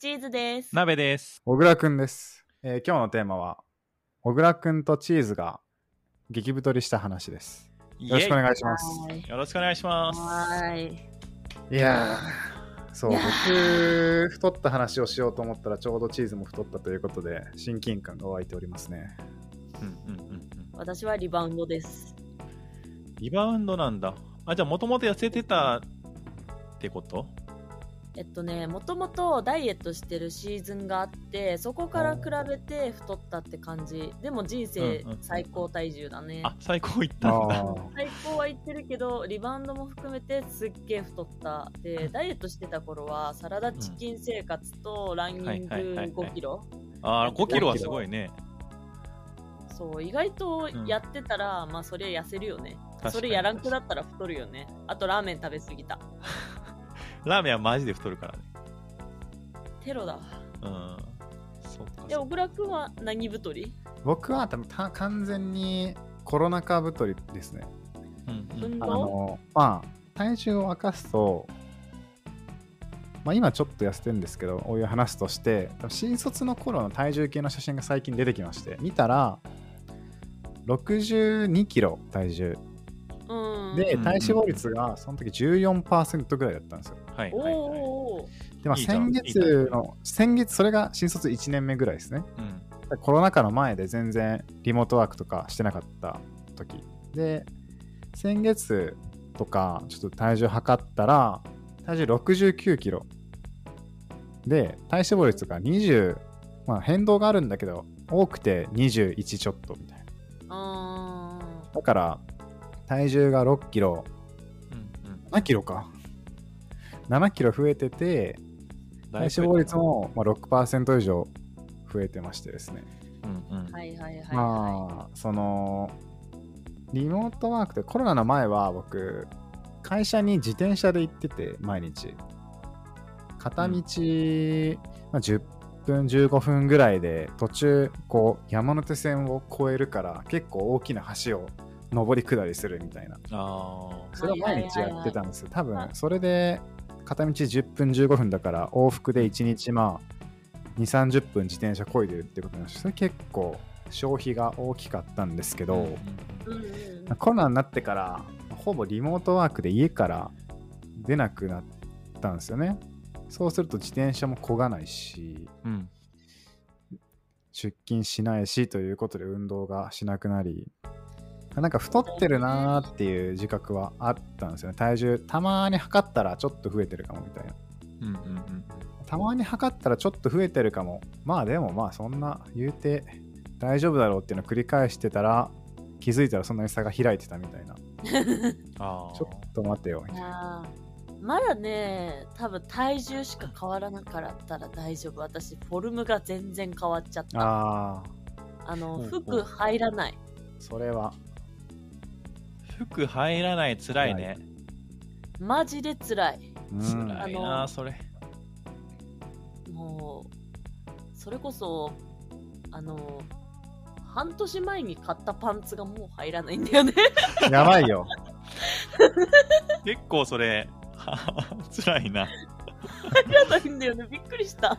チーズです。鍋です。小倉くんです、えー今日のテーマは小倉くんとチーズが激太りした話ですよろしくお願いしますはいよろしくお願いします。はーい。いやーそう僕太った話をしようと思ったらちょうどチーズも太ったということで親近感が湧いておりますねうんうんうんうん。私はリバウンドです。リバウンドなんだ。あ、じゃあもともと痩せてたってこと？えっとね、もともとダイエットしてるシーズンがあって、そこから比べて太ったって感じ。でも人生うんうんうん最高体重だね。あ、最高いったんだ。あ最高は言ってるけど、リバウンドも含めてすっげえ太った。で、ダイエットしてた頃はサラダチキン生活とランニングはいはいはいはい5キロ。あー、5キロはすごいね。そう、意外とやってたら、まあそりゃ痩せるよね。それやらんくなったら太るよね。あとラーメン食べ過ぎた。ラーメンはマジで太るからね。テロだわ。うん。そっかで、小倉くんは何太り？ー僕は多分た完全にコロナ禍太りですねうんうん運動あのまあ体重を明かすとまあ今ちょっと痩せてるんですけどこういう話として新卒の頃の体重計の写真が最近出てきまして見たら62キロ体重うん。でうん体脂肪率がその時14%ぐらいだったんですよ。おはいはいはい。でまあ先月の先月それが新卒1年目ぐらいですね。うん。コロナ禍の前で全然リモートワークとかしてなかった時。で先月とかちょっと体重測ったら体重69キロ。で体脂肪率が20まあ変動があるんだけど多くて21ちょっとみたいな。あだから体重が6キロ。うんうん。7キロか。7キロ増えてて体脂肪率もまあ6%以上増えてましてですね。うんうん。ーはいはいはいはまあそのリモートワークでコロナの前は僕会社に自転車で行ってて毎日。片道、まあ、10分15分ぐらいで途中こう山手線を越えるから結構大きな橋を上り下りするみたいなあそれを毎日やってたんですよ多はい分それで片道10分15分だから往復で1日まあ2 3 0分自転車こいでるってことなんですそれ結構消費が大きかったんですけあ。ど、い。うんうんコロナになってからほぼリモートワークで家から出なくなったんですよねそうすると自転車も漕がないしうん。出勤しないしということで運動がしなくなりなんか太ってるなーっていう自覚はあったんですよね体重たまに測ったらちょっと増えてるかもみたいなうんうんうん。たまに測ったらちょっと増えてるかもまあでもまあそんな言うて大丈夫だろうっていうのを繰り返してたら気づいたらそんなに差が開いてたみたいな ああ。ちょっと待てよみたいなまだね、多分体重しか変わらなかったら大丈夫。私、フォルムが全然変わっちゃった。ああの、服入らない。ーそれは服入らないつらいね。マジで辛い。うん辛いあな、のそれ。もう、それこそ、あの、半年前に買ったパンツがもう入らないんだよね。やばいよ 結構それ、辛いな。入らないんだよね。びっくりした。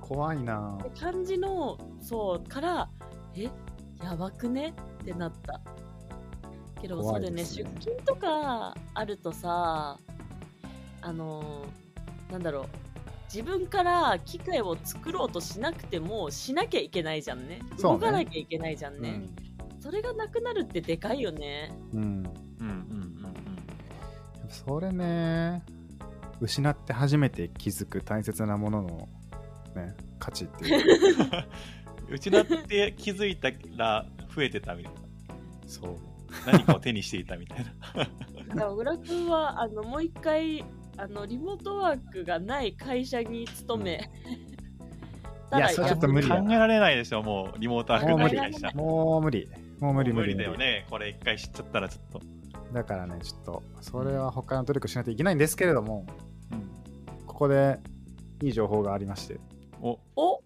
怖いな感じの、そう、から、え、やばくね？ってなった。けど、そうだよね、出勤とかあるとさ、あの、なんだろう、自分から機械を作ろうとしなくても、しなきゃいけないじゃんね。動かなきゃいけないじゃんね。それがなくなるってでかいよね。うん、うん、うんうんうんそれね失って初めて気づく大切なもののね価値っていうかうん。うちだって気づいたら増えてたみたいそうな。何かを手にしていたみたいな。だから、小倉君は、あの、もう一回、あの、リモートワークがない会社に勤め、たらいやそれちょっと無理考やえられないでしょ、もうリモートワークもう無理。ない会社。もう無理。もう無理無無理。理無理だよね。これ一回知っちゃったらちょっと。だからねちょっとそれは他の努力しないといけないんですけれどもうん。ここでいい情報がありまして。お、お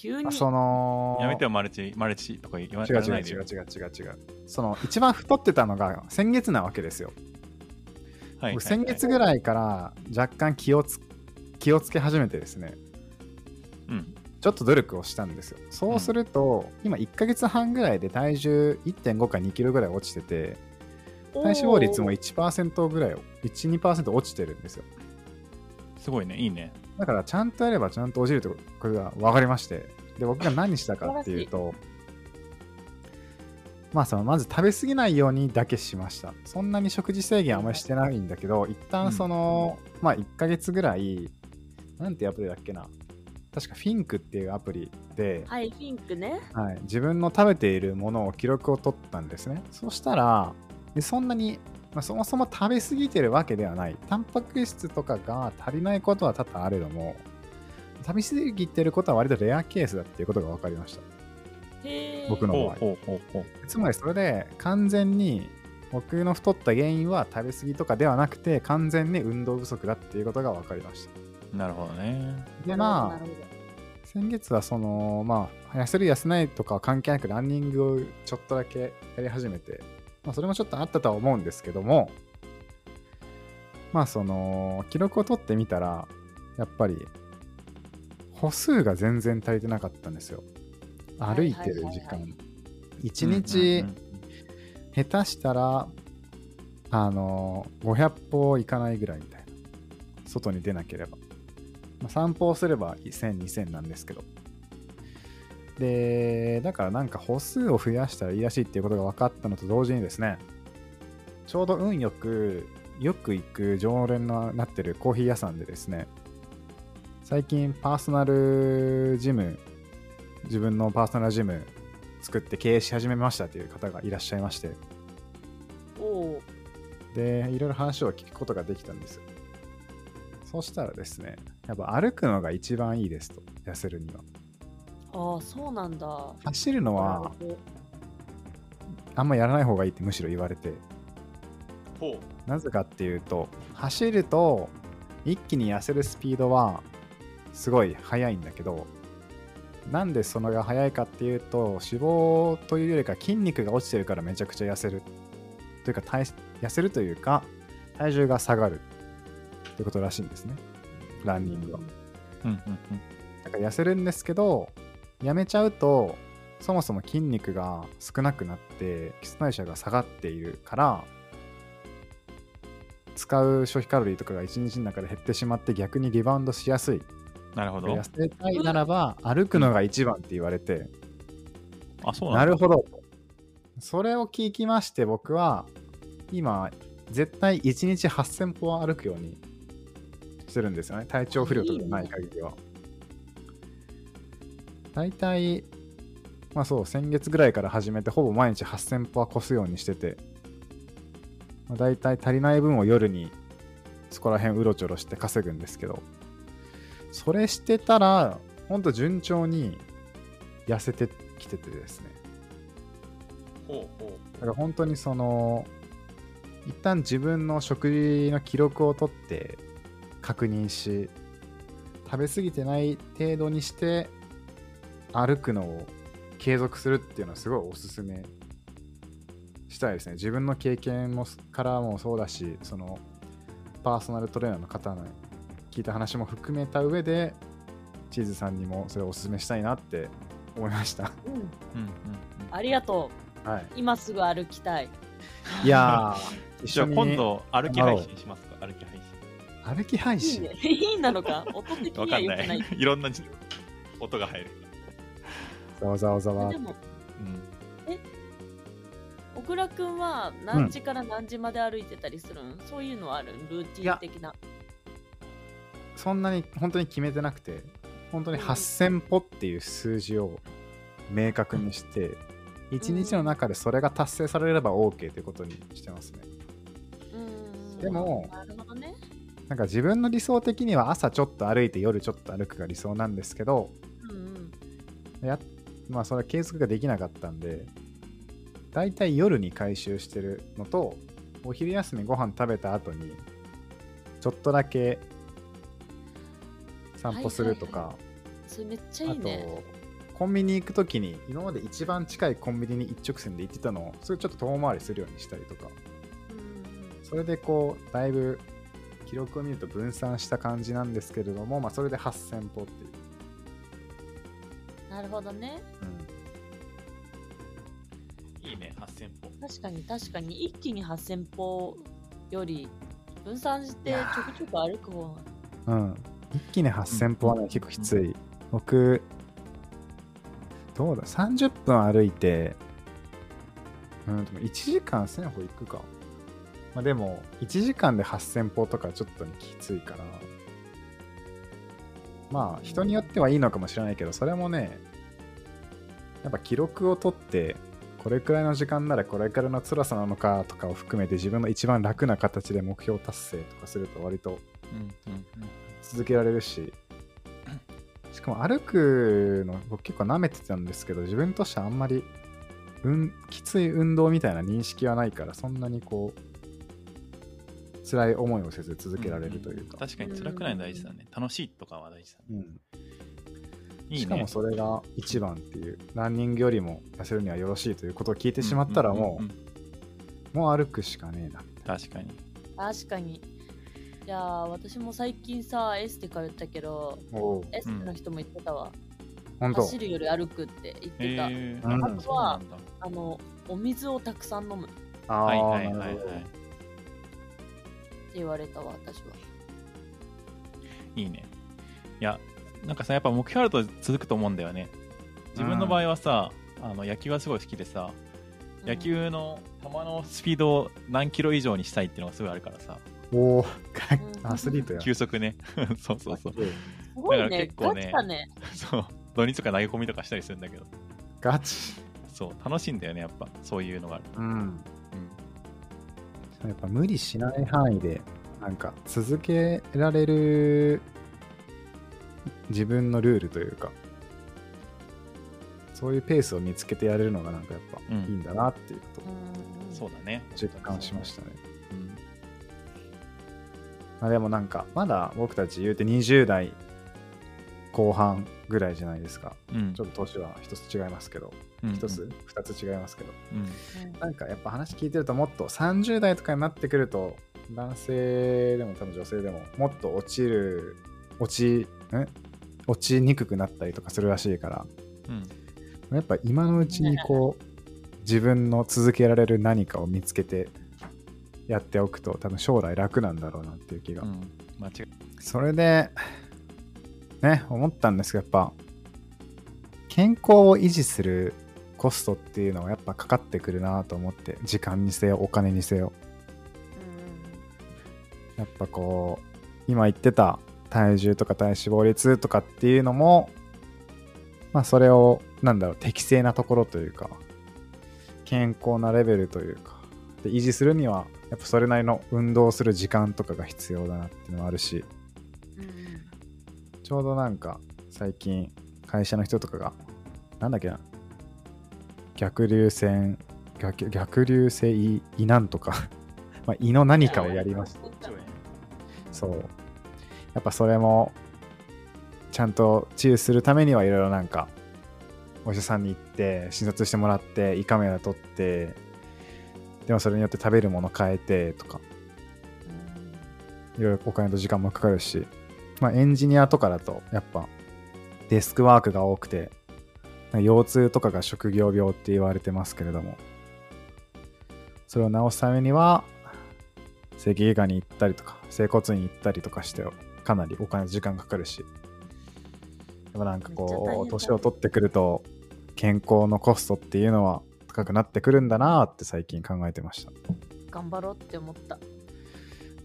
急に。そのやめてよ、マルチ、マルチとか言わ違う違うないでよ。違う違う違う。違うその一番太ってたのが先月なわけですよ、はい僕先月ぐらいから若干気をつ気をつけ始めてですね。うん。ちょっと努力をしたんですよ。そうすると、今1ヶ月半ぐらいで体重1.5か2キロぐらい落ちてて体脂肪率もおー1%ぐらい12%落ちてるんですよすごいね。いいね。だからちゃんとやればちゃんと落ちるってことが分かりましてで僕が何したかっていうとまあそのまず食べ過ぎないようにだけしましたそんなに食事制限あんまりしてないんだけど一旦その、まあ1ヶ月ぐらいなんてアプリだっけな確かフィンクっていうアプリで、はい、フィンクね。はい、自分の食べているものを記録を取ったんですねそしたらでそんなに、まあ、そもそも食べ過ぎてるわけではない。タンパク質とかが足りないことは多々あれども食べ過ぎてることは割とレアケースだっていうことが分かりました。僕の場合。ほうほうほうほう。つまりそれで完全に僕の太った原因は食べ過ぎとかではなくて完全に運動不足だっていうことが分かりました。なるほどね。でなまあ先月はそのまあ痩せる痩せないとかは関係なくランニングをちょっとだけやり始めて、まあ、それもちょっとあったとは思うんですけどもまあその記録を取ってみたらやっぱり歩数が全然足りてなかったんですよ。歩いてる時間。はいはいはいは1日下手したらあの500歩いかないぐらいみたいな。外に出なければ、まあ、散歩をすれば1000、2000なんですけどでだからなんか歩数を増やしたらいいらしいっていうことが分かったのと同時にですねちょうど運よくよく行く常連になってるコーヒー屋さんでですね最近パーソナルジム自分のパーソナルジム作って経営し始めましたっていう方がいらっしゃいましておでいろいろ話を聞くことができたんです。そしたらですねやっぱ歩くのが一番いいですと痩せるには。ああ、そうなんだ。走るのはあんまやらない方がいいってむしろ言われて。ほう。なぜかっていうと走ると一気に痩せるスピードはすごい速いんだけどなんでそのが速いかっていうと脂肪というよりか筋肉が落ちてるからめちゃくちゃ痩せる。というか体痩せるというか体重が下がる。ってことらしいんですね。ランニングは。うんうんだから痩せるんですけどやめちゃうとそもそも筋肉が少なくなって基礎代謝が下がっているから使う消費カロリーとかが1日の中で減ってしまって逆にリバウンドしやすいうん。なるほど痩。せたいならば歩くのが一番って言われて、あ、そうなんだ。なるほどそれを聞きまして僕は今絶対1日8000歩は歩くようにしてるんですよね体調不良とかない限りは大体まあそう先月ぐらいから始めてほぼ毎日8000歩は越すようにしてて、まあ、大体足りない分を夜にそこら辺うろちょろして稼ぐんですけどそれしてたらほんと順調に痩せてきててですね。ほうほだから本当にその一旦自分の食事の記録を取って確認し食べ過ぎてない程度にして歩くのを継続するっていうのはすごいおすすめしたいですね自分の経験もからもそうだしそのパーソナルトレーナーの方の聞いた話も含めた上でチーズさんにもそれをおすすめしたいなって思いましたうん。う。うんうんありがとはい、う。今すぐ歩きたい。いやーじゃあ今度歩き配信しますか？歩き配信。歩き配いい信ね。いいなのか？音的には良くないい。。いろんな音が入る。ざわざわざわ。でも、うん。小倉くんは何時から何時まで歩いてたりするん、そういうのはあるん？ルーティン的な。そんなに本当に決めてなくて本当に8000歩っていう数字を明確にして1日の中でそれが達成されれば OK ということにしてますね。うん。でもなるほどね。なんか自分の理想的には朝ちょっと歩いて夜ちょっと歩くが理想なんですけどうんうん。やまあそれは継続ができなかったんでだいたい夜に回収してるのとお昼休みご飯食べた後にちょっとだけ散歩するとか、はいそれめっちゃいあいね。とコンビニ行くときに今まで一番近いコンビニに一直線で行ってたのをそれちょっと遠回りするようにしたりとかそれでこうだいぶ記録を見ると分散した感じなんですけれども、まあ、それで8000歩っていう。なるほどね。いいね、8000歩。確かに確かに、一気に8000歩より、分散してちょくちょく歩く方が。うん。一気に8000歩はね、うん結構きつい。僕、どうだ、30分歩いて、うん、でも1時間1000歩行くか。まあでも、1時間で8000歩とかちょっときついから、まあ、人によってはいいのかもしれないけど、それもね、やっぱ記録を取って、これくらいの時間ならこれくらいの辛さなのかとかを含めて自分の一番楽な形で目標達成とかすると割とうんうん続けられるし、しかも歩くの僕結構舐めてたんですけど、自分としてはあんまり、うん、きつい運動みたいな認識はないから、そんなにこう、辛い思いをせず続けられるというか。確かに辛くないの大事だね。楽しいとかは大事だね。うんいいね。しかもそれが一番っていう、ランニングよりも痩せるにはよろしいということを聞いてしまったらもう、んんんんもう歩くしかねえな。確かに。確かに。いやー、私も最近さ、エステ通ったけど、おエステの人も言ってたわ。本当走るより歩くって言ってた。えうんあとはそうなんだあの、お水をたくさん飲むってああ、はいはいはいはいなるほど。言われたわ、私は。いいね。いや、なんかさ、やっぱ目標あると続くと思うんだよね。自分の場合はさ、あの野球がすごい好きでさ、野球の球のスピードを何キロ以上にしたいっていうのがすごいあるからさ、おお、んアスリートや。球速ね。そうそうそう。だからね、結構ねね。そう。土日とか投げ込みとかしたりするんだけど、ガチ。そう、楽しいんだよね、やっぱ、そういうのがある。うん。うん。やっぱ無理しない範囲で、なんか続けられる自分のルールというか、そういうペースを見つけてやれるのがなんかやっぱうんいいんだなっていうことそうだね。実感しましたね。うん。まあでもなんか、まだ僕たち言うて20代後半ぐらいじゃないですか。うんちょっと年は一つ違いますけど、うん一つ、二つ違いますけど、うん。なんかやっぱ話聞いてるともっと30代とかになってくると男性でも多分女性でももっと落ちる落ちん落ちにくくなったりとかするらしいから。うん。やっぱ今のうちにこう自分の続けられる何かを見つけてやっておくと多分将来楽なんだろうなっていう気が、うん。間違い。それでね思ったんですけどやっぱ健康を維持するコストっていうのはやっぱかかってくるなと思って時間にせよお金にせよ。やっぱこう今言ってた体重とか体脂肪率とかっていうのもまあそれをなんだろう適正なところというか健康なレベルというかで維持するにはやっぱそれなりの運動する時間とかが必要だなっていうのはあるしちょうどなんか最近会社の人とかがなんだっけな逆流線逆逆流性胃胃なんとか まあ胃の何かをやりました。そう。やっぱそれも、ちゃんと治癒するためにはいろいろなんか、お医者さんに行って、診察してもらって、胃カメラ撮って、でもそれによって食べるもの変えてとか、いろいろお金と時間もかかるし、まあエンジニアとかだと、やっぱ、デスクワークが多くて、腰痛とかが職業病って言われてますけれども、それを治すためには、整形外科に行ったりとか、整骨院に行ったりとかして、かなりお金と時間かかるし、でもなんかこう、だ年を取ってくると、健康のコストっていうのは高くなってくるんだなーって最近考えてました。頑張ろうって思った。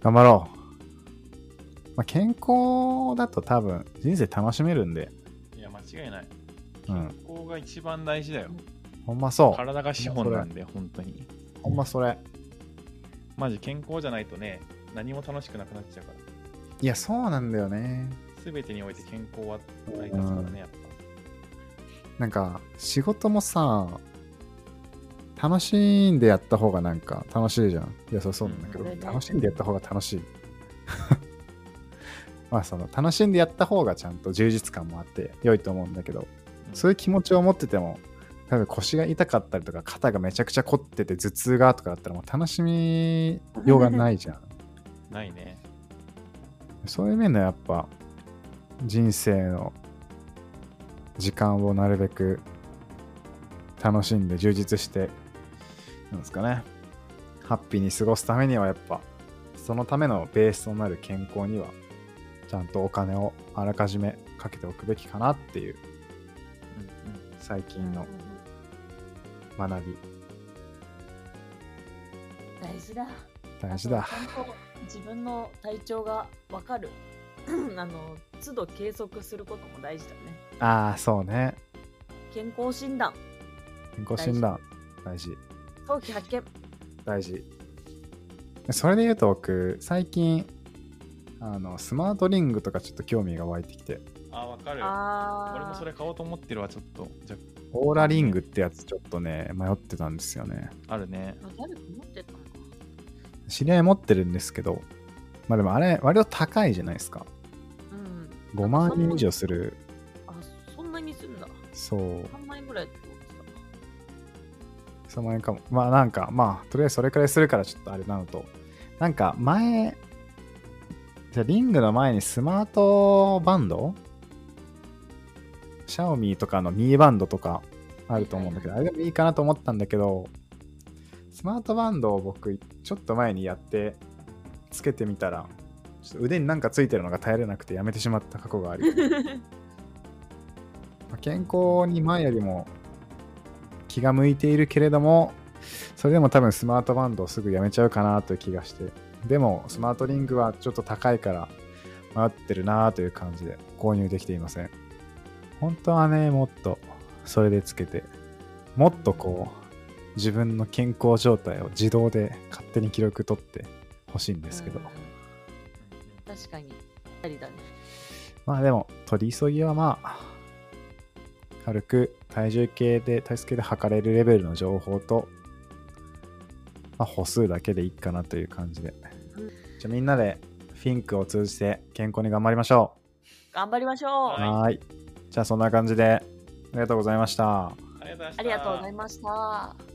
頑張ろう。まあ、健康だと多分人生楽しめるんで、いや、間違いない。うん健康が一番大事だよ。ほんまそう。体が資本なんだよ、本当に。ほんまそれ。マジ健康じゃないとね、何も楽しくなくなっちゃうから。いや、そうなんだよね。すべてにおいて健康は成り立つからね、やっぱ。なんか、仕事もさ、楽しんでやった方がなんか楽しいじゃん。いや、そうそうなんだけど、うん楽しんでやった方が楽しい。まあ、その、楽しんでやった方がちゃんと充実感もあって良いと思うんだけど、そういう気持ちを持ってても、多分腰が痛かったりとか、肩がめちゃくちゃ凝ってて頭痛がとかだったらもう楽しみようがないじゃん。ないね。そういう面ではやっぱ人生の時間をなるべく楽しんで充実してなんですかね。ハッピーに過ごすためにはやっぱそのためのベースとなる健康にはちゃんとお金をあらかじめかけておくべきかなっていう最近の学び。大事だ。大事だ自分の体調がわかる。あの、都度計測することも大事だね。ああそうね健康診断、健康診断大事早期発見。大事それで言うと僕最近あのスマートリングとかちょっと興味が湧いてきてあわかるああ。俺もそれ買おうと思ってるわちょっとじゃオーラリングってやつちょっとね迷ってたんですよねあるねあ。誰か持ってたのか。知り合い持ってるんですけどまあでもあれ割と高いじゃないですか。うん。5万円以上する。あ、そんなにすんだ。そう。3万円ぐらいって思って3万円かも。まあなんかまあとりあえずそれくらいするからちょっとあれなのと。なんか前じゃあリングの前にスマートバンド？シャオミとかのミーバンドとかあると思うんだけど、あれでもいいかなと思ったんだけど、スマートバンドを僕、ちょっと前にやって、つけてみたら、ちょっと腕になんかついてるのが耐えれなくてやめてしまった過去があり、健康に前よりも気が向いているけれども、それでも多分スマートバンドをすぐやめちゃうかなという気がして、でもスマートリングはちょっと高いから迷ってるなという感じで購入できていません。本当はね、もっとそれでつけて、もっとこう、自分の健康状態を自動で勝手に記録取ってほしいんですけど、うん確かに。ありだね。まあでも、取り急ぎはまあ、軽く体重計で、体重計で測れるレベルの情報と、まあ、歩数だけでいいかなという感じで。うんじゃあみんなでフィンクを通じて健康に頑張りましょ頑張りましょう。う。はいはーい。じゃあそんな感じで、ありがとうございました。ありがとうございました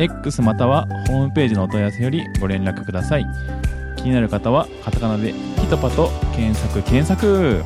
X またはホームページのお問い合わせよりご連絡ください。気になる方はカタカナで「ピトパ」と検索。検索